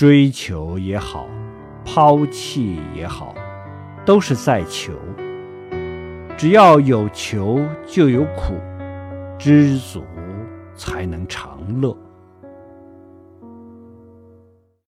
追求也好抛弃也好都是在求。只要有求就有苦知足才能常乐。